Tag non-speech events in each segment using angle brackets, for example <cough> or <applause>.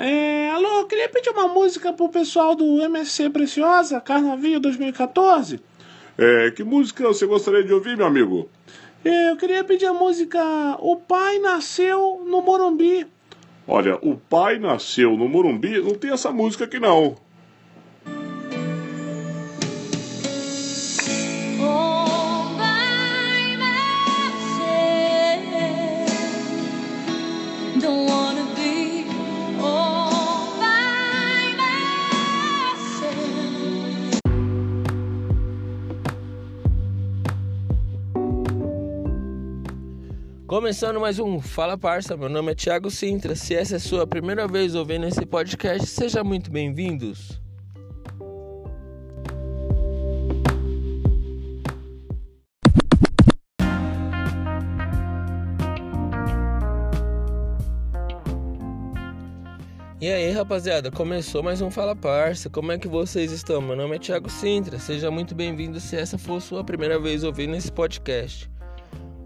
É, alô, queria pedir uma música pro pessoal do MSC Preciosa, Carnaval 2014. É, que música você gostaria de ouvir, meu amigo? É, eu queria pedir a música O Pai Nasceu no Morumbi. Olha, o pai nasceu no Morumbi, não tem essa música aqui não. Começando mais um Fala Parça, meu nome é Thiago Sintra. Se essa é sua primeira vez ouvindo esse podcast, seja muito bem-vindos. E aí, rapaziada, começou mais um Fala Parça. Como é que vocês estão? Meu nome é Thiago Sintra. Seja muito bem-vindo se essa for sua primeira vez ouvindo esse podcast.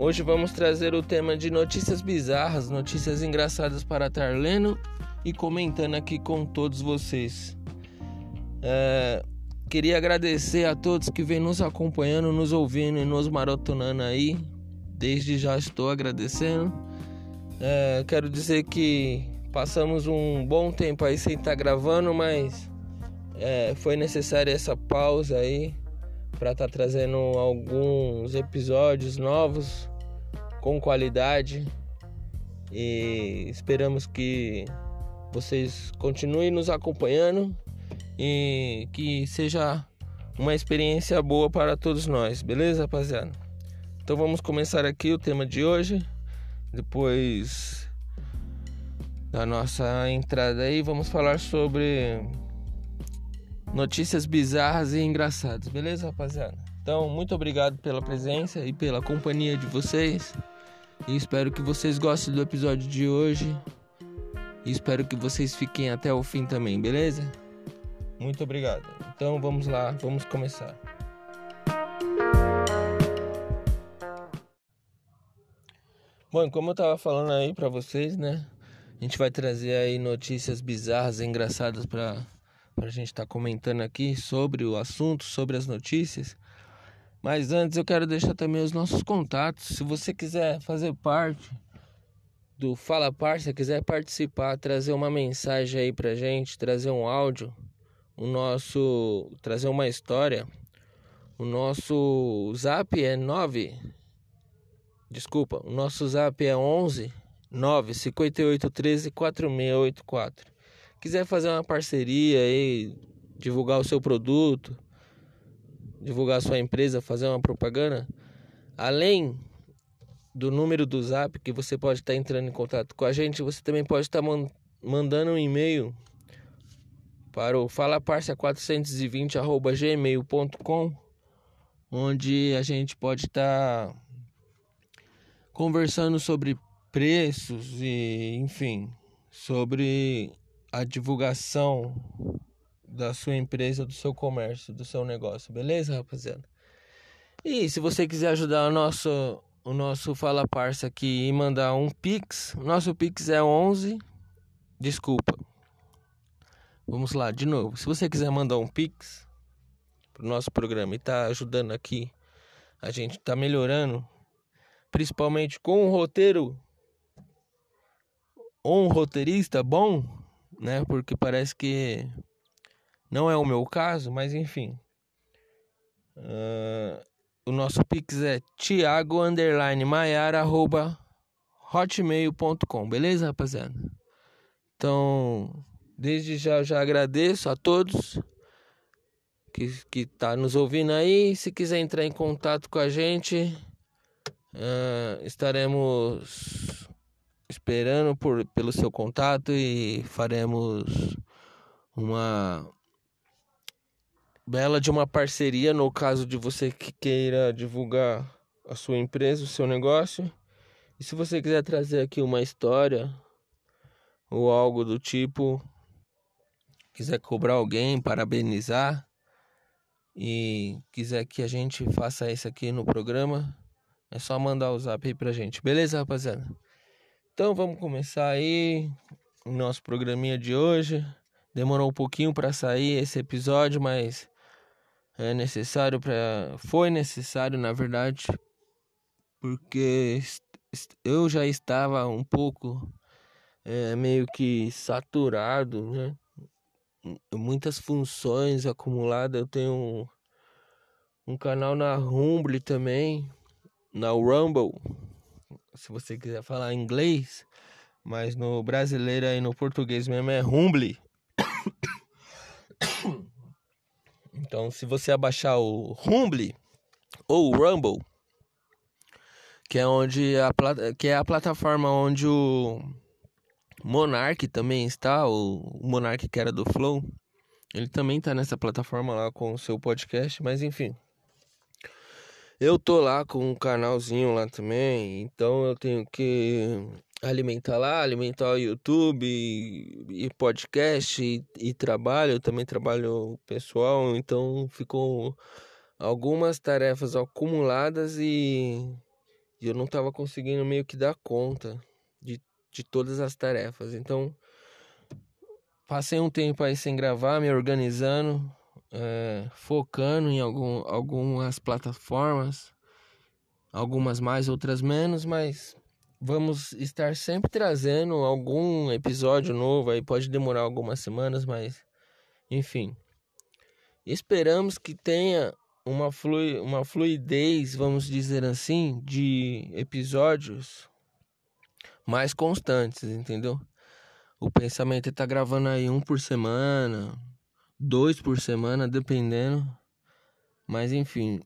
Hoje vamos trazer o tema de notícias bizarras, notícias engraçadas para estar lendo e comentando aqui com todos vocês. É, queria agradecer a todos que vêm nos acompanhando, nos ouvindo e nos maratonando aí. Desde já estou agradecendo. É, quero dizer que passamos um bom tempo aí sem estar gravando, mas é, foi necessária essa pausa aí para estar trazendo alguns episódios novos com qualidade e esperamos que vocês continuem nos acompanhando e que seja uma experiência boa para todos nós, beleza, rapaziada? Então vamos começar aqui o tema de hoje. Depois da nossa entrada aí, vamos falar sobre notícias bizarras e engraçadas, beleza, rapaziada? Então, muito obrigado pela presença e pela companhia de vocês. E espero que vocês gostem do episódio de hoje. E espero que vocês fiquem até o fim também, beleza? Muito obrigado. Então, vamos lá, vamos começar. Bom, como eu tava falando aí pra vocês, né? A gente vai trazer aí notícias bizarras engraçadas pra, pra gente estar tá comentando aqui sobre o assunto, sobre as notícias. Mas antes eu quero deixar também os nossos contatos. Se você quiser fazer parte do Fala Par, se quiser participar, trazer uma mensagem aí pra gente, trazer um áudio, o nosso trazer uma história, o nosso Zap é 9 Desculpa, o nosso Zap é 11 9 58 13 4684. Quiser fazer uma parceria aí, divulgar o seu produto, divulgar sua empresa, fazer uma propaganda, além do número do Zap que você pode estar entrando em contato com a gente, você também pode estar man mandando um e-mail para o falaparcia420@gmail.com, onde a gente pode estar conversando sobre preços e, enfim, sobre a divulgação da sua empresa, do seu comércio, do seu negócio, beleza, rapaziada? E se você quiser ajudar o nosso o nosso Fala Parça aqui e mandar um Pix, nosso Pix é 11 Desculpa. Vamos lá, de novo. Se você quiser mandar um Pix pro nosso programa e tá ajudando aqui, a gente tá melhorando, principalmente com um roteiro um roteirista bom, né? Porque parece que não é o meu caso, mas enfim. Uh, o nosso pix é thiago hotmail.com, beleza, rapaziada? Então, desde já eu já agradeço a todos que que tá nos ouvindo aí. Se quiser entrar em contato com a gente, uh, estaremos esperando por, pelo seu contato e faremos uma bela de uma parceria no caso de você que queira divulgar a sua empresa, o seu negócio. E se você quiser trazer aqui uma história ou algo do tipo, quiser cobrar alguém, parabenizar e quiser que a gente faça isso aqui no programa, é só mandar o zap aí pra gente. Beleza, rapaziada? Então vamos começar aí. o nosso programinha de hoje. Demorou um pouquinho para sair esse episódio, mas é necessário para foi necessário, na verdade, porque eu já estava um pouco é, meio que saturado, né? Muitas funções acumuladas. Eu tenho um, um canal na Rumble também, na Rumble, se você quiser falar inglês, mas no brasileiro e no português mesmo é Rumble. <coughs> <coughs> Então, se você abaixar o Rumble ou o Rumble, que é onde a que é a plataforma onde o Monark também está, o Monark que era do Flow, ele também tá nessa plataforma lá com o seu podcast, mas enfim. Eu tô lá com um canalzinho lá também, então eu tenho que alimentar lá, alimentar o YouTube e, e podcast e, e trabalho, eu também trabalho pessoal, então ficou algumas tarefas acumuladas e, e eu não tava conseguindo meio que dar conta de, de todas as tarefas. Então, passei um tempo aí sem gravar, me organizando, é, focando em algum, algumas plataformas, algumas mais, outras menos, mas vamos estar sempre trazendo algum episódio novo aí, pode demorar algumas semanas, mas enfim. Esperamos que tenha uma, flui, uma fluidez, vamos dizer assim, de episódios mais constantes, entendeu? O pensamento é tá gravando aí um por semana, dois por semana, dependendo. Mas enfim,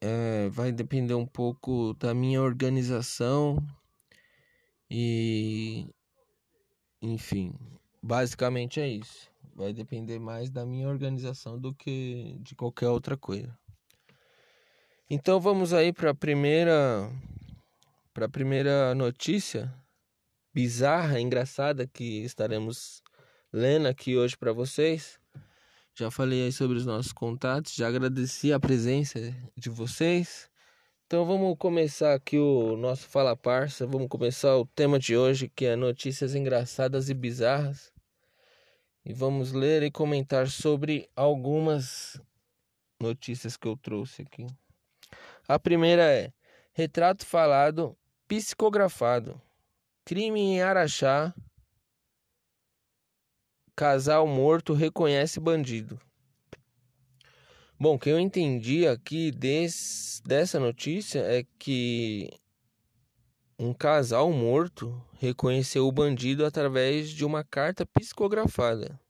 é, vai depender um pouco da minha organização e enfim, basicamente é isso. Vai depender mais da minha organização do que de qualquer outra coisa. Então vamos aí para a primeira para a primeira notícia bizarra, engraçada que estaremos lendo aqui hoje para vocês. Já falei aí sobre os nossos contatos, já agradeci a presença de vocês. Então vamos começar aqui o nosso Fala Parça, vamos começar o tema de hoje que é notícias engraçadas e bizarras. E vamos ler e comentar sobre algumas notícias que eu trouxe aqui. A primeira é: retrato falado psicografado. Crime em Araxá. Casal morto reconhece bandido. Bom, o que eu entendi aqui des, dessa notícia é que um casal morto reconheceu o bandido através de uma carta psicografada.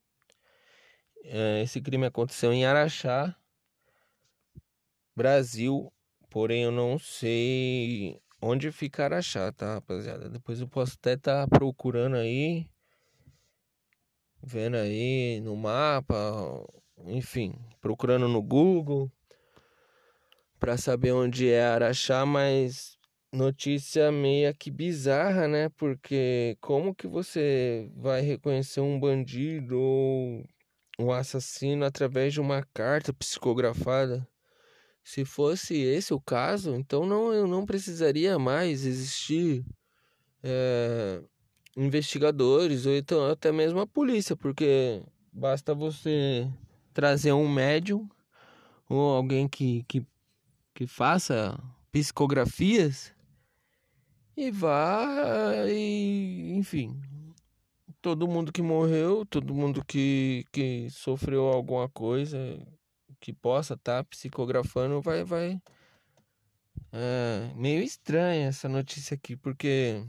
É, Esse crime aconteceu em Araxá, Brasil, porém eu não sei onde fica Araxá, tá, rapaziada? Depois eu posso até estar procurando aí, vendo aí no mapa, enfim, procurando no Google para saber onde é Araxá, mas notícia meio que bizarra, né? Porque como que você vai reconhecer um bandido ou um assassino através de uma carta psicografada? Se fosse esse o caso, então não, eu não precisaria mais existir é, investigadores ou então até mesmo a polícia, porque basta você trazer um médium ou alguém que, que, que faça psicografias e vá e enfim todo mundo que morreu todo mundo que, que sofreu alguma coisa que possa estar psicografando vai vai é meio estranha essa notícia aqui porque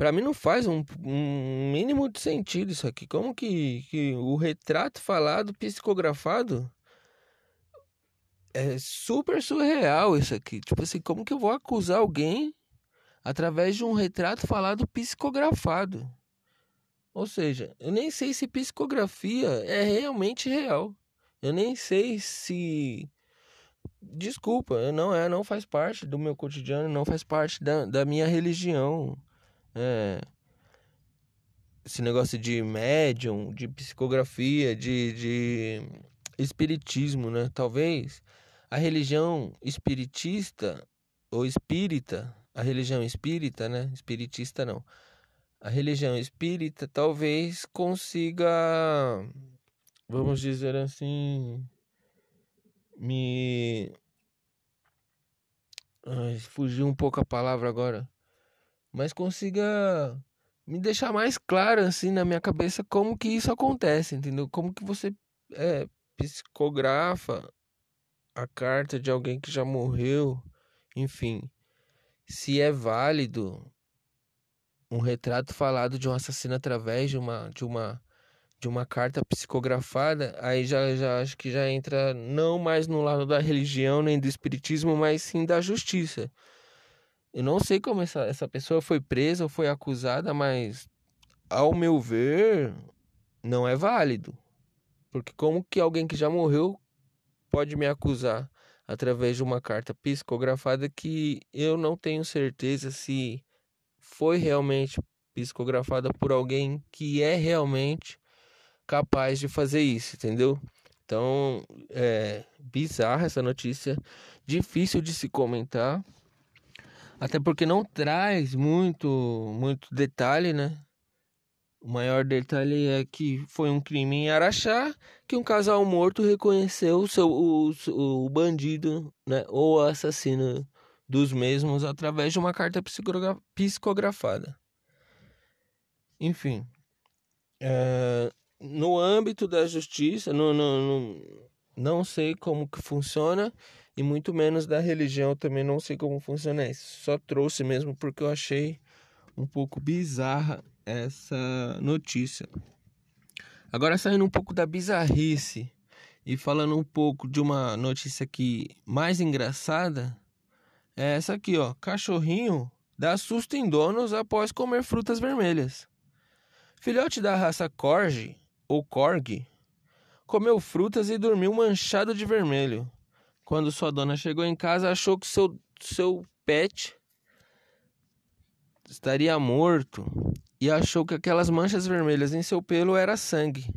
Pra mim não faz um, um mínimo de sentido isso aqui. Como que, que o retrato falado, psicografado, é super surreal isso aqui. Tipo assim, como que eu vou acusar alguém através de um retrato falado psicografado? Ou seja, eu nem sei se psicografia é realmente real. Eu nem sei se. Desculpa, não é, não faz parte do meu cotidiano, não faz parte da, da minha religião. É, esse negócio de médium, de psicografia, de, de espiritismo, né? Talvez a religião espiritista ou espírita, a religião espírita, né? Espiritista não. a religião espírita talvez consiga, vamos dizer assim, me. Ai, fugiu um pouco a palavra agora. Mas consiga me deixar mais claro, assim, na minha cabeça como que isso acontece, entendeu? Como que você é, psicografa a carta de alguém que já morreu, enfim. Se é válido um retrato falado de um assassino através de uma de uma de uma carta psicografada, aí já, já acho que já entra não mais no lado da religião nem do espiritismo, mas sim da justiça. Eu não sei como essa, essa pessoa foi presa ou foi acusada, mas ao meu ver, não é válido. Porque como que alguém que já morreu pode me acusar através de uma carta psicografada que eu não tenho certeza se foi realmente psicografada por alguém que é realmente capaz de fazer isso, entendeu? Então, é bizarra essa notícia, difícil de se comentar, até porque não traz muito, muito detalhe, né? O maior detalhe é que foi um crime em Araxá, que um casal morto reconheceu o, seu, o, o bandido, né, ou assassino dos mesmos através de uma carta psicogra psicografada. Enfim, é, no âmbito da justiça, no, no, no, não sei como que funciona e muito menos da religião também não sei como funciona isso. Só trouxe mesmo porque eu achei um pouco bizarra essa notícia. Agora saindo um pouco da bizarrice e falando um pouco de uma notícia aqui mais engraçada, é essa aqui, ó. Cachorrinho dá susto em donos após comer frutas vermelhas. Filhote da raça Corgi ou Corgi comeu frutas e dormiu manchado de vermelho. Quando sua dona chegou em casa, achou que seu, seu pet estaria morto e achou que aquelas manchas vermelhas em seu pelo era sangue.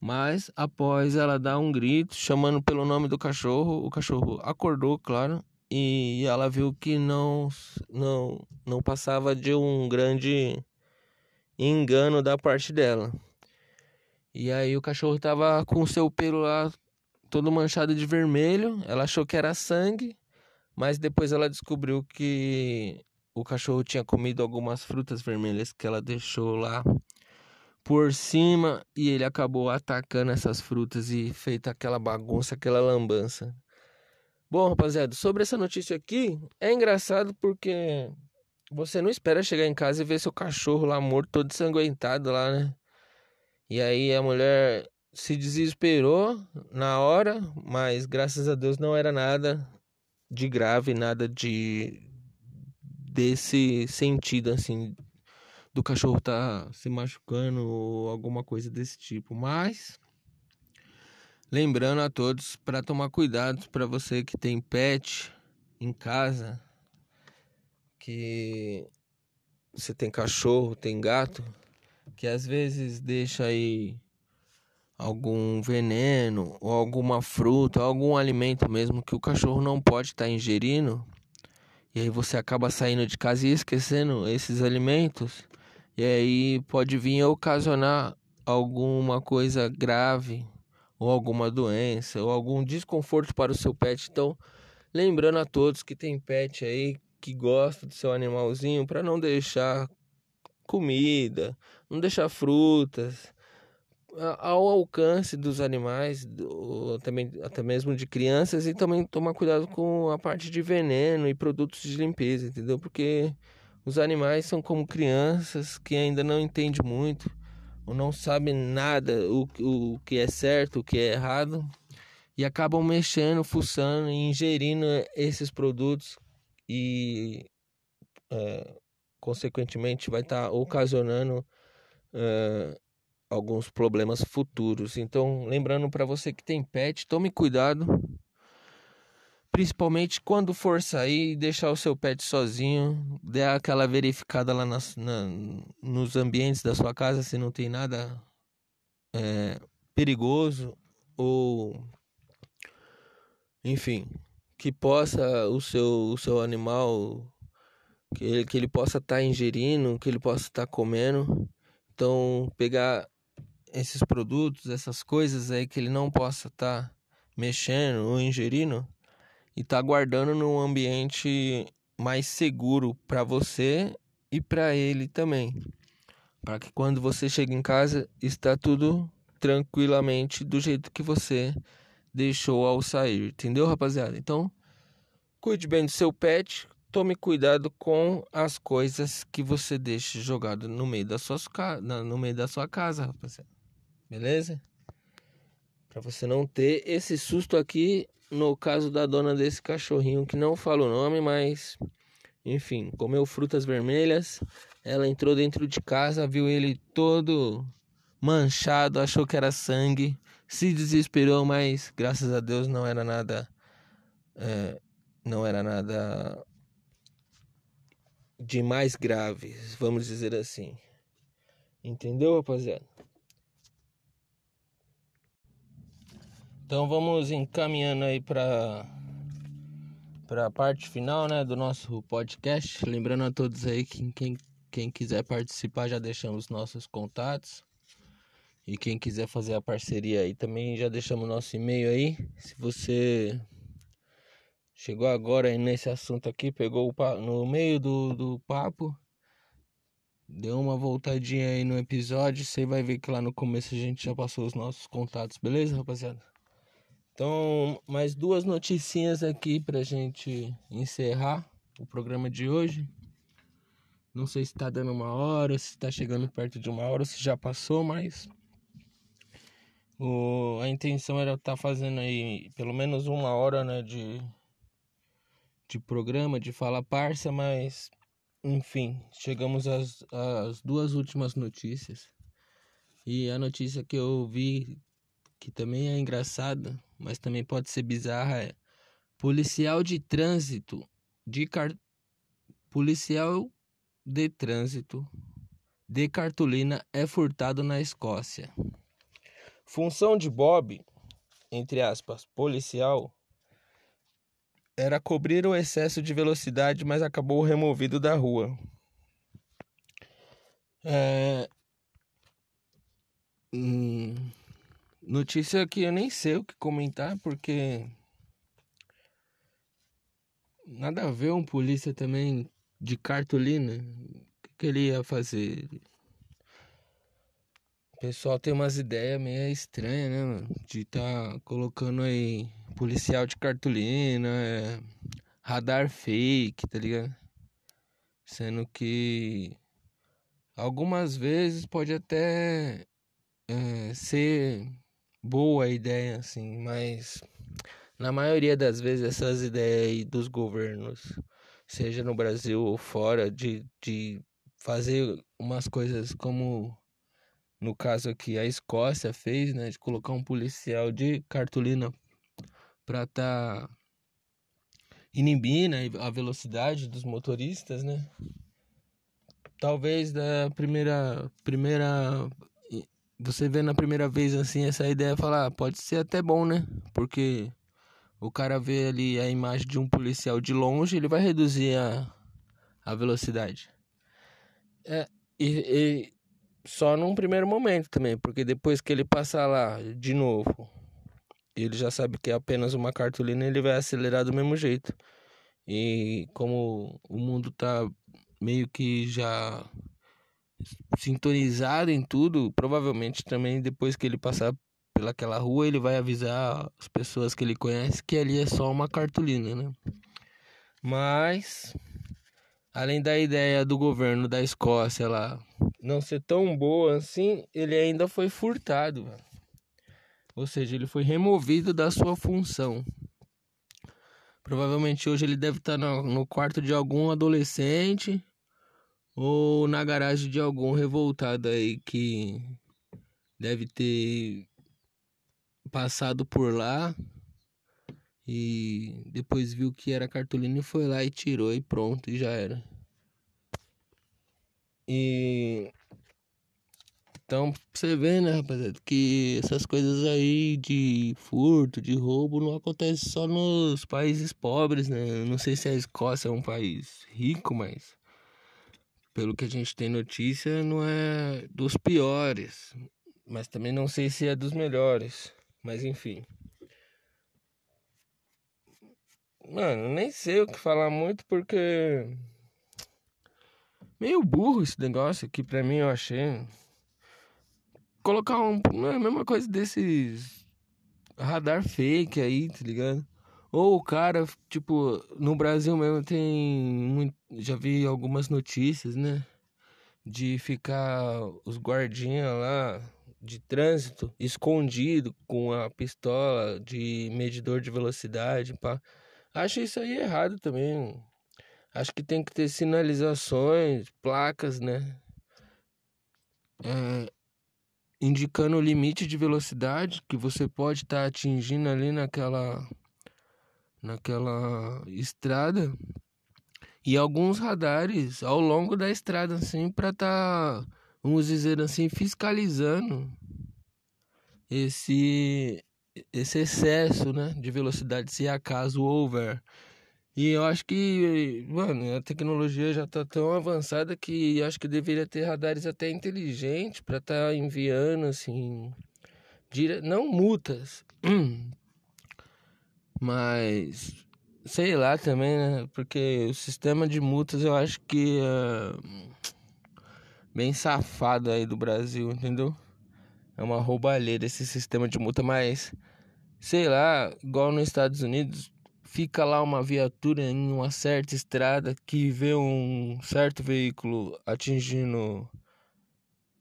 Mas após ela dar um grito chamando pelo nome do cachorro, o cachorro acordou, claro, e ela viu que não não não passava de um grande engano da parte dela. E aí o cachorro tava com o seu pelo lá todo manchado de vermelho. Ela achou que era sangue, mas depois ela descobriu que o cachorro tinha comido algumas frutas vermelhas que ela deixou lá por cima e ele acabou atacando essas frutas e feito aquela bagunça, aquela lambança. Bom, rapaziada, sobre essa notícia aqui, é engraçado porque você não espera chegar em casa e ver seu cachorro lá morto, todo ensanguentado lá, né? E aí a mulher se desesperou na hora, mas graças a Deus não era nada de grave, nada de desse sentido assim do cachorro tá se machucando ou alguma coisa desse tipo, mas lembrando a todos para tomar cuidado para você que tem pet em casa, que você tem cachorro, tem gato, que às vezes deixa aí algum veneno ou alguma fruta, algum alimento mesmo que o cachorro não pode estar tá ingerindo. E aí você acaba saindo de casa e esquecendo esses alimentos. E aí pode vir ocasionar alguma coisa grave ou alguma doença ou algum desconforto para o seu pet. Então, lembrando a todos que tem pet aí que gosta do seu animalzinho para não deixar comida, não deixar frutas, ao alcance dos animais, do, também, até mesmo de crianças, e também tomar cuidado com a parte de veneno e produtos de limpeza, entendeu? Porque os animais são como crianças que ainda não entendem muito, ou não sabem nada o, o que é certo, o que é errado, e acabam mexendo, fuçando e ingerindo esses produtos e, é, consequentemente, vai estar tá ocasionando. É, alguns problemas futuros. Então, lembrando para você que tem pet, tome cuidado. Principalmente quando for sair e deixar o seu pet sozinho, dê aquela verificada lá nas, na, nos ambientes da sua casa se não tem nada é, perigoso ou enfim que possa o seu, o seu animal que ele, que ele possa estar ingerindo, que ele possa estar comendo. Então, pegar esses produtos, essas coisas aí que ele não possa estar mexendo ou ingerindo e tá guardando num ambiente mais seguro para você e para ele também. Para que quando você chega em casa está tudo tranquilamente do jeito que você deixou ao sair, entendeu, rapaziada? Então, cuide bem do seu pet, tome cuidado com as coisas que você deixa jogado no meio da sua, no meio da sua casa, rapaziada. Beleza? Para você não ter esse susto aqui no caso da dona desse cachorrinho que não fala o nome, mas enfim, comeu frutas vermelhas. Ela entrou dentro de casa, viu ele todo manchado, achou que era sangue, se desesperou, mas graças a Deus não era nada, é, não era nada de mais grave, vamos dizer assim. Entendeu, rapaziada? Então vamos encaminhando aí para para a parte final, né, do nosso podcast. Lembrando a todos aí que quem, quem quiser participar já deixamos nossos contatos. E quem quiser fazer a parceria aí também já deixamos nosso e-mail aí. Se você chegou agora nesse assunto aqui, pegou o no meio do, do papo, deu uma voltadinha aí no episódio, você vai ver que lá no começo a gente já passou os nossos contatos, beleza, rapaziada? Então, mais duas noticinhas aqui pra gente encerrar o programa de hoje. Não sei se tá dando uma hora, se tá chegando perto de uma hora, se já passou, mas o, a intenção era estar tá fazendo aí pelo menos uma hora, né, de, de programa, de fala parça, mas enfim, chegamos às, às duas últimas notícias. E a notícia que eu vi, que também é engraçada, mas também pode ser bizarra, é policial de trânsito de car... policial de trânsito de cartolina é furtado na Escócia. Função de Bob, entre aspas, policial, era cobrir o excesso de velocidade, mas acabou removido da rua. É... Hum... Notícia que eu nem sei o que comentar, porque. Nada a ver um polícia também de cartolina. O que, que ele ia fazer? O pessoal tem umas ideias meio estranhas, né, mano? De tá colocando aí policial de cartolina, é, radar fake, tá ligado? Sendo que algumas vezes pode até é, ser boa ideia, assim, mas na maioria das vezes essas ideias aí dos governos, seja no Brasil ou fora, de, de fazer umas coisas como no caso aqui a Escócia fez, né, de colocar um policial de cartolina para tá inibindo a velocidade dos motoristas, né? Talvez da primeira primeira você vê na primeira vez assim essa ideia falar, ah, pode ser até bom, né? Porque o cara vê ali a imagem de um policial de longe, ele vai reduzir a, a velocidade. É, e, e só num primeiro momento também, porque depois que ele passar lá de novo, ele já sabe que é apenas uma cartolina, ele vai acelerar do mesmo jeito. E como o mundo tá meio que já sintonizado em tudo, provavelmente também depois que ele passar pelaquela rua, ele vai avisar as pessoas que ele conhece que ali é só uma cartolina, né? Mas além da ideia do governo da Escócia lá não ser tão boa assim, ele ainda foi furtado. Ou seja, ele foi removido da sua função. Provavelmente hoje ele deve estar no, no quarto de algum adolescente ou na garagem de algum revoltado aí que deve ter passado por lá e depois viu que era cartolina e foi lá e tirou e pronto, e já era. E então você vê, né, rapaziada, que essas coisas aí de furto, de roubo não acontece só nos países pobres, né? Não sei se a Escócia é um país rico, mas pelo que a gente tem notícia, não é dos piores, mas também não sei se é dos melhores. Mas enfim. Mano, nem sei o que falar muito porque meio burro esse negócio aqui pra mim, eu achei. Colocar um, é a mesma coisa desses radar fake aí, tá ligado? Ou o cara, tipo, no Brasil mesmo tem já vi algumas notícias, né? De ficar os guardinhas lá de trânsito escondido com a pistola de medidor de velocidade, pá. Acho isso aí errado também. Acho que tem que ter sinalizações, placas, né? É, indicando o limite de velocidade que você pode estar tá atingindo ali naquela naquela estrada. E alguns radares ao longo da estrada assim para estar tá, vamos dizer assim fiscalizando esse esse excesso né de velocidade se acaso houver e eu acho que, mano, a tecnologia já tá tão avançada que acho que deveria ter radares até inteligentes para estar tá enviando, assim, dire... não multas, <clears throat> mas sei lá também, né? Porque o sistema de multas eu acho que é bem safado aí do Brasil, entendeu? É uma roubalheira esse sistema de multa, mas sei lá, igual nos Estados Unidos fica lá uma viatura em uma certa estrada que vê um certo veículo atingindo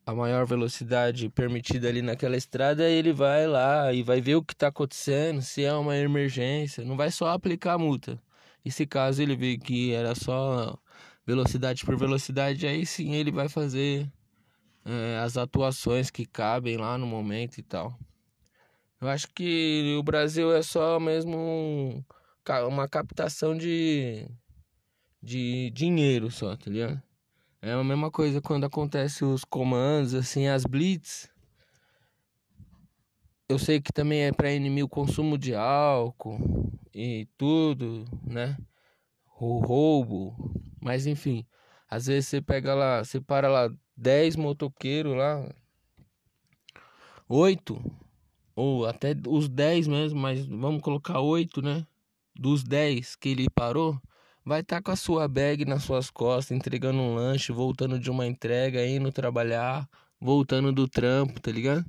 a maior velocidade permitida ali naquela estrada, ele vai lá e vai ver o que está acontecendo, se é uma emergência, não vai só aplicar a multa. E se caso ele vê que era só velocidade por velocidade, aí sim ele vai fazer é, as atuações que cabem lá no momento e tal. Eu acho que o Brasil é só mesmo um uma captação de, de dinheiro só, tá ligado? É a mesma coisa quando acontece os comandos, assim, as blitz. Eu sei que também é para inibir o consumo de álcool e tudo, né? O roubo, mas enfim, às vezes você pega lá, você para lá 10 motoqueiros lá, 8 ou até os 10 mesmo, mas vamos colocar 8, né? Dos 10 que ele parou, vai estar tá com a sua bag nas suas costas, entregando um lanche, voltando de uma entrega, indo trabalhar, voltando do trampo, tá ligado?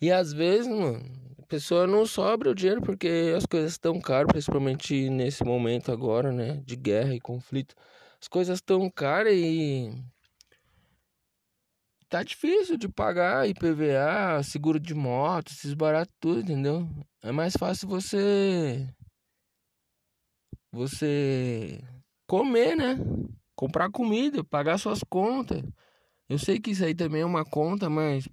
E às vezes, mano, a pessoa não sobra o dinheiro porque as coisas estão caras, principalmente nesse momento agora, né, de guerra e conflito. As coisas estão caras e tá difícil de pagar IPVA, seguro de moto, esses baratos tudo, entendeu? É mais fácil você você comer, né? Comprar comida, pagar suas contas. Eu sei que isso aí também é uma conta, mas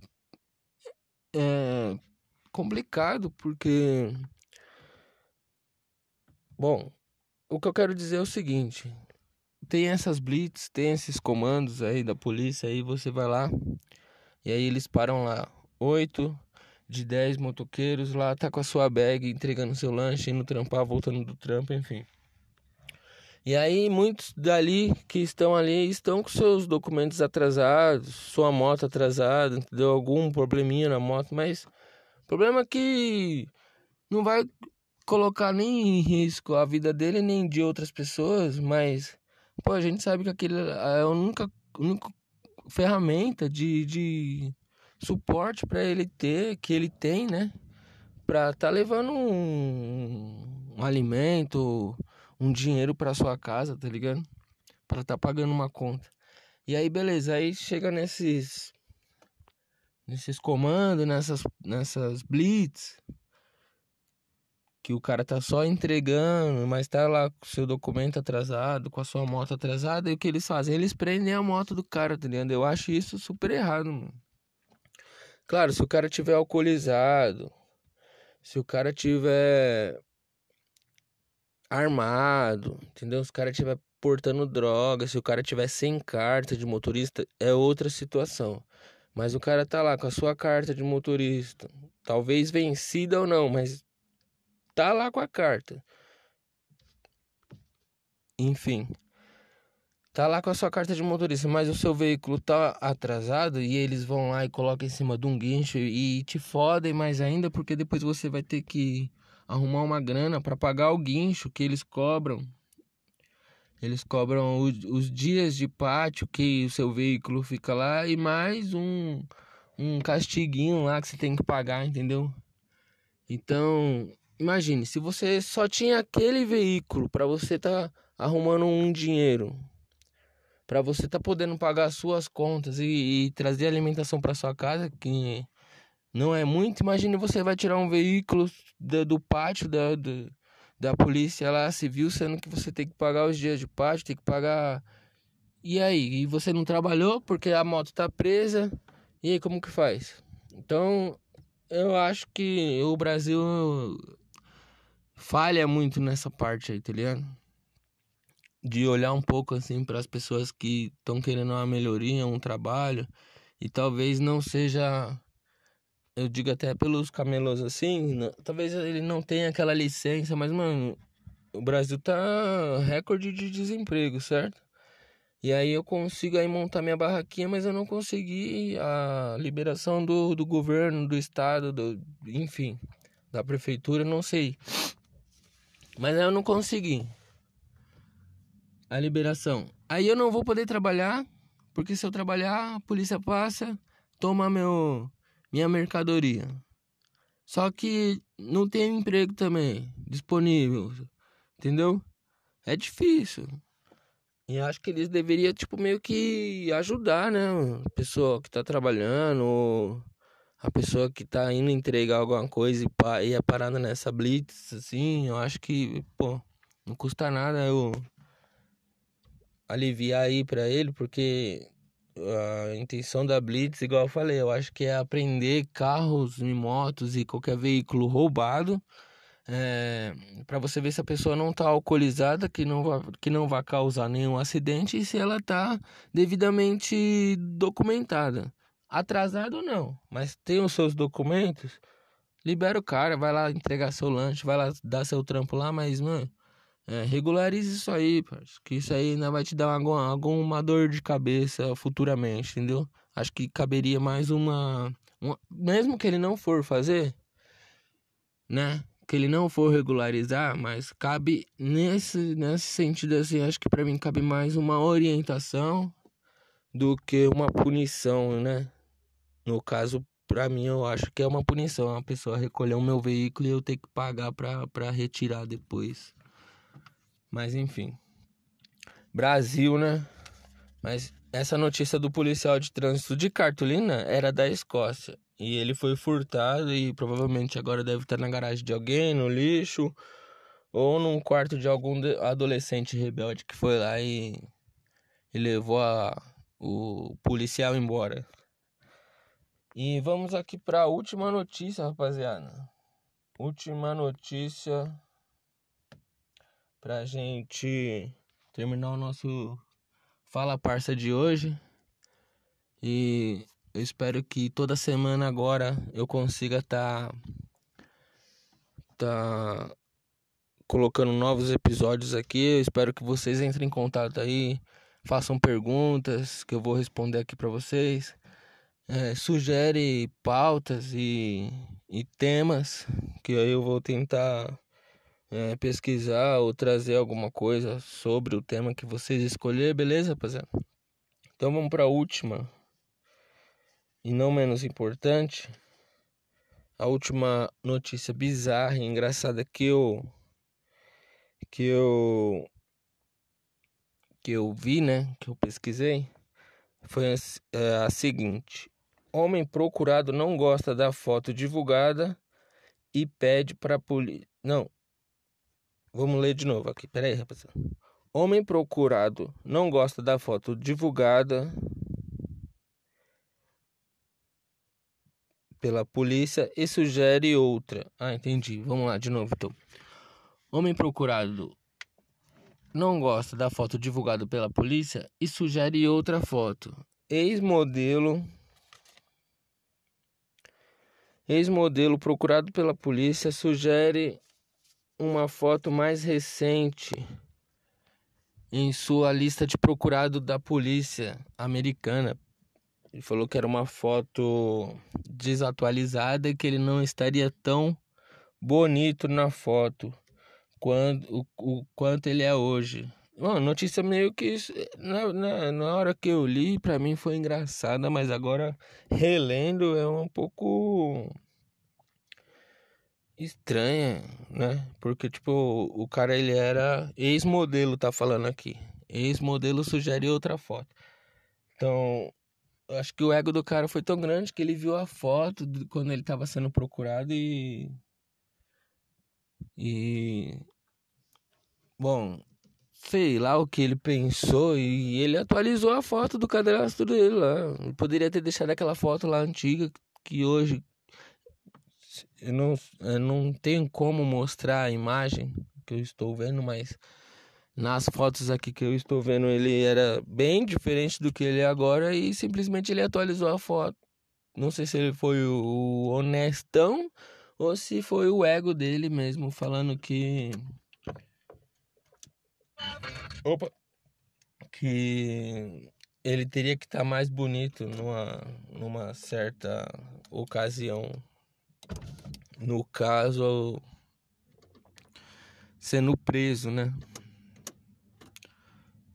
é complicado porque bom, o que eu quero dizer é o seguinte, tem essas blitz, tem esses comandos aí da polícia aí, você vai lá e aí eles param lá oito de 10 motoqueiros lá, tá com a sua bag, entregando seu lanche, indo trampar, voltando do trampo, enfim. E aí muitos dali que estão ali estão com seus documentos atrasados, sua moto atrasada, entendeu? Algum probleminha na moto, mas problema é que não vai colocar nem em risco a vida dele nem de outras pessoas, mas pô, a gente sabe que aquele é a única, única ferramenta de, de suporte para ele ter, que ele tem, né? Pra tá levando um, um alimento, um dinheiro para sua casa, tá ligado? Para tá pagando uma conta. E aí beleza, aí chega nesses nesses comandos, nessas nessas blitz que o cara tá só entregando, mas tá lá com seu documento atrasado, com a sua moto atrasada, e o que eles fazem? Eles prendem a moto do cara, tá ligado? Eu acho isso super errado, mano. Claro, se o cara tiver alcoolizado, se o cara tiver armado, entendeu? Se o cara estiver portando droga, se o cara tiver sem carta de motorista, é outra situação. Mas o cara tá lá com a sua carta de motorista, talvez vencida ou não, mas tá lá com a carta. Enfim. tá lá com a sua carta de motorista, mas o seu veículo tá atrasado e eles vão lá e colocam em cima de um guincho e te fodem mais ainda porque depois você vai ter que arrumar uma grana para pagar o guincho que eles cobram. Eles cobram os, os dias de pátio que o seu veículo fica lá e mais um um castiguinho lá que você tem que pagar, entendeu? Então, imagine, se você só tinha aquele veículo para você tá arrumando um dinheiro, para você tá podendo pagar as suas contas e, e trazer alimentação para sua casa, que não é muito, imagine você vai tirar um veículo da- do pátio da, da, da polícia lá civil, sendo que você tem que pagar os dias de pátio, tem que pagar. E aí? E você não trabalhou porque a moto tá presa? E aí, como que faz? Então, eu acho que o Brasil falha muito nessa parte aí, tá ligado? De olhar um pouco assim para as pessoas que estão querendo uma melhoria, um trabalho, e talvez não seja, eu digo até pelos camelos assim, não- talvez ele não tenha aquela licença, mas mano, o Brasil tá recorde de desemprego, certo? E aí eu consigo aí montar minha barraquinha, mas eu não consegui a liberação do, do governo, do estado, do, enfim, da prefeitura, não sei. Mas aí eu não consegui a liberação. Aí eu não vou poder trabalhar, porque se eu trabalhar, a polícia passa, toma meu minha mercadoria. Só que não tem emprego também disponível, entendeu? É difícil. E acho que eles deveriam, tipo, meio que ajudar, né? A pessoa que tá trabalhando, ou a pessoa que tá indo entregar alguma coisa e, é parada nessa blitz, assim. Eu acho que, pô, não custa nada eu aliviar aí pra ele, porque a intenção da blitz, igual eu falei, eu acho que é aprender carros e motos e qualquer veículo roubado é, para você ver se a pessoa não tá alcoolizada, que não, vai, que não vai causar nenhum acidente e se ela tá devidamente documentada. Atrasado não, mas tem os seus documentos, libera o cara, vai lá entregar seu lanche, vai lá dar seu trampo lá, mas, mano, é, regularize isso aí, parceiro, que isso aí ainda vai te dar alguma, alguma dor de cabeça futuramente, entendeu? Acho que caberia mais uma, uma. Mesmo que ele não for fazer, né? Que ele não for regularizar, mas cabe nesse, nesse sentido assim, acho que pra mim cabe mais uma orientação do que uma punição, né? No caso, pra mim, eu acho que é uma punição. A pessoa recolher o meu veículo e eu ter que pagar pra retirar depois. Mas enfim. Brasil, né? Mas essa notícia do policial de trânsito de cartolina era da Escócia. E ele foi furtado e provavelmente agora deve estar na garagem de alguém, no lixo, ou num quarto de algum adolescente rebelde que foi lá e, e levou a, o policial embora. E vamos aqui para a última notícia, rapaziada. Última notícia pra gente terminar o nosso Fala Parça de hoje. E eu espero que toda semana agora eu consiga tá tá colocando novos episódios aqui. Eu espero que vocês entrem em contato aí, façam perguntas que eu vou responder aqui pra vocês. É, sugere pautas e, e temas que aí eu vou tentar é, pesquisar ou trazer alguma coisa sobre o tema que vocês escolherem, beleza, rapaziada? Então vamos para a última e não menos importante, a última notícia bizarra e engraçada que eu que eu que eu vi, né, que eu pesquisei, foi a, é, a seguinte: homem procurado não gosta da foto divulgada e pede para polícia. Não, Vamos ler de novo aqui. Pera aí, rapaziada. Homem procurado não gosta da foto divulgada pela polícia e sugere outra. Ah, entendi. Vamos lá de novo então. Homem procurado não gosta da foto divulgada pela polícia e sugere outra foto. Ex-modelo Ex-modelo procurado pela polícia sugere uma foto mais recente em sua lista de procurado da polícia americana. Ele falou que era uma foto desatualizada e que ele não estaria tão bonito na foto quanto, o, o quanto ele é hoje. Uma notícia meio que na, na, na hora que eu li, pra mim foi engraçada, mas agora relendo é um pouco estranha, né? Porque tipo, o cara ele era ex-modelo, tá falando aqui. Ex-modelo sugere outra foto. Então, acho que o ego do cara foi tão grande que ele viu a foto quando ele tava sendo procurado e e bom, sei lá o que ele pensou e ele atualizou a foto do cadastro dele lá. Poderia ter deixado aquela foto lá antiga que hoje eu não, eu não tenho como mostrar a imagem que eu estou vendo, mas nas fotos aqui que eu estou vendo ele era bem diferente do que ele é agora e simplesmente ele atualizou a foto. Não sei se ele foi o, honestão ou se foi o ego dele mesmo falando que Opa. Que ele teria que estar mais bonito numa, numa certa ocasião. No caso, sendo preso, né?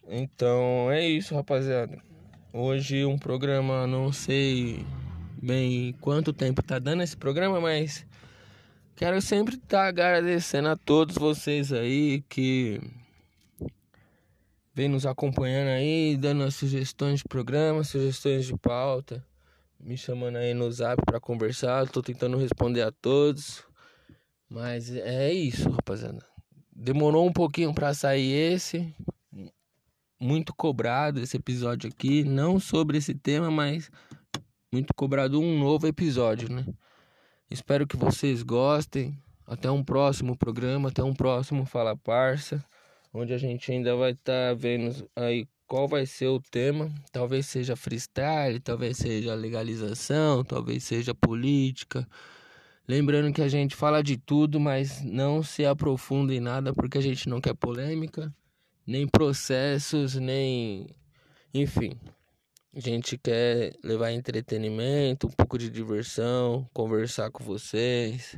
Então é isso, rapaziada. Hoje um programa, não sei bem quanto tempo tá dando esse programa, mas quero sempre estar tá agradecendo a todos vocês aí que vem nos acompanhando aí, dando as sugestões de programa, sugestões de pauta, me chamando aí no zap para conversar. Tô tentando responder a todos. Mas é isso, rapaziada. Demorou um pouquinho para sair esse. Muito cobrado esse episódio aqui, não sobre esse tema, mas muito cobrado um novo episódio, né? Espero que vocês gostem. Até um próximo programa, até um próximo Fala Parça onde a gente ainda vai estar tá vendo aí qual vai ser o tema. Talvez seja freestyle, talvez seja legalização, talvez seja política. Lembrando que a gente fala de tudo, mas não se aprofunda em nada porque a gente não quer polêmica, nem processos, nem. Enfim. A gente quer levar entretenimento, um pouco de diversão, conversar com vocês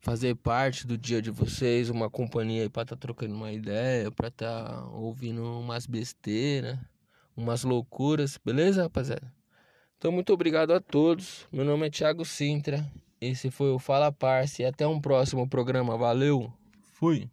fazer parte do dia de vocês, uma companhia aí pra estar tá trocando uma ideia, pra estar tá ouvindo umas besteiras, umas loucuras, beleza, rapaziada? Então, muito obrigado a todos. Meu nome é Thiago Sintra. Esse foi o Fala Parce. E até um próximo programa. Valeu. Fui.